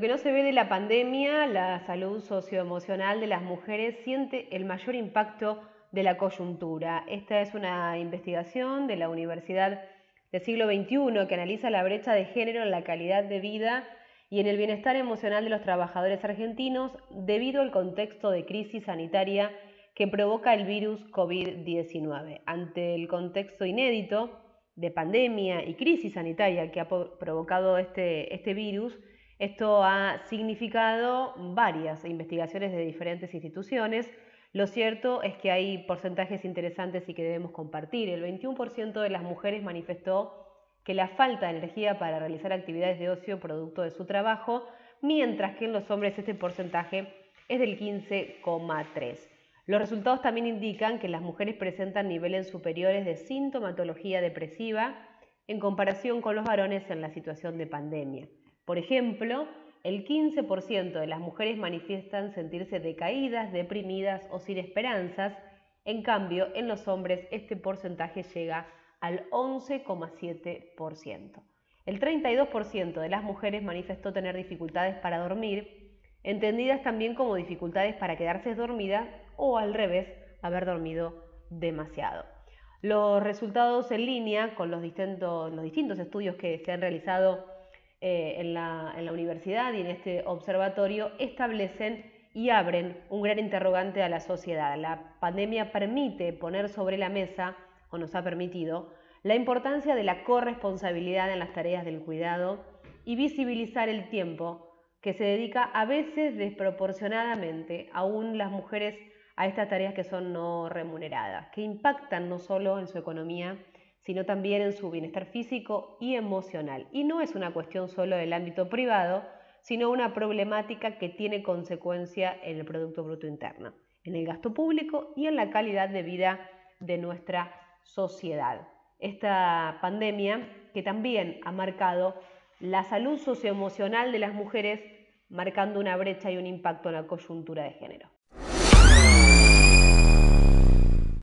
que no se ve de la pandemia, la salud socioemocional de las mujeres siente el mayor impacto de la coyuntura. Esta es una investigación de la Universidad del siglo XXI que analiza la brecha de género en la calidad de vida y en el bienestar emocional de los trabajadores argentinos debido al contexto de crisis sanitaria que provoca el virus COVID-19. Ante el contexto inédito de pandemia y crisis sanitaria que ha provocado este, este virus, esto ha significado varias investigaciones de diferentes instituciones. Lo cierto es que hay porcentajes interesantes y que debemos compartir. El 21% de las mujeres manifestó que la falta de energía para realizar actividades de ocio producto de su trabajo, mientras que en los hombres este porcentaje es del 15,3. Los resultados también indican que las mujeres presentan niveles superiores de sintomatología depresiva en comparación con los varones en la situación de pandemia. Por ejemplo, el 15% de las mujeres manifiestan sentirse decaídas, deprimidas o sin esperanzas, en cambio en los hombres este porcentaje llega al 11,7%. El 32% de las mujeres manifestó tener dificultades para dormir, entendidas también como dificultades para quedarse dormida o al revés, haber dormido demasiado. Los resultados en línea con los distintos, los distintos estudios que se han realizado eh, en, la, en la universidad y en este observatorio establecen y abren un gran interrogante a la sociedad. La pandemia permite poner sobre la mesa o nos ha permitido, la importancia de la corresponsabilidad en las tareas del cuidado y visibilizar el tiempo que se dedica a veces desproporcionadamente aún las mujeres a estas tareas que son no remuneradas, que impactan no solo en su economía, sino también en su bienestar físico y emocional. Y no es una cuestión solo del ámbito privado, sino una problemática que tiene consecuencia en el Producto Bruto Interno, en el gasto público y en la calidad de vida de nuestra sociedad. Esta pandemia que también ha marcado la salud socioemocional de las mujeres, marcando una brecha y un impacto en la coyuntura de género.